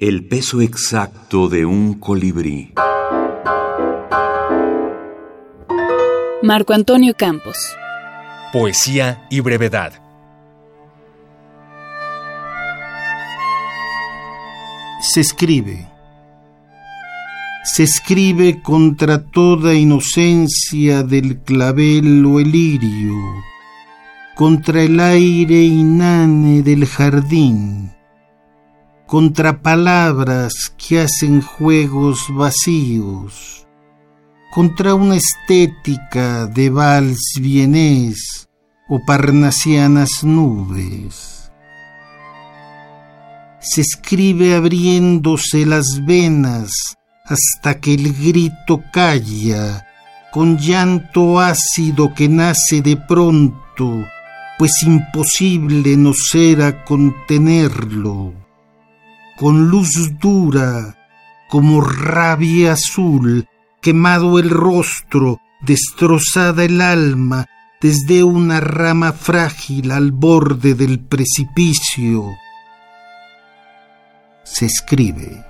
El peso exacto de un colibrí. Marco Antonio Campos. Poesía y brevedad. Se escribe. Se escribe contra toda inocencia del clavel o el lirio, contra el aire inane del jardín contra palabras que hacen juegos vacíos, contra una estética de vals vienés o parnasianas nubes. Se escribe abriéndose las venas hasta que el grito calla, con llanto ácido que nace de pronto, pues imposible no será contenerlo con luz dura, como rabia azul, quemado el rostro, destrozada el alma, desde una rama frágil al borde del precipicio. Se escribe.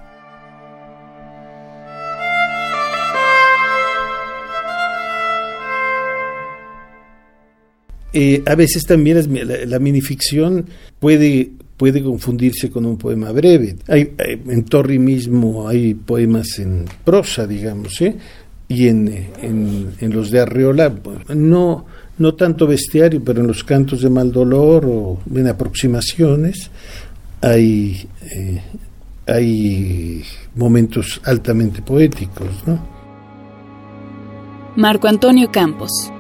Eh, a veces también la minificción puede puede confundirse con un poema breve. Hay, en Torri mismo hay poemas en prosa, digamos, ¿eh? y en, en, los de Arreola, no, no tanto bestiario, pero en los cantos de Maldolor o en aproximaciones hay, eh, hay momentos altamente poéticos. ¿no? Marco Antonio Campos.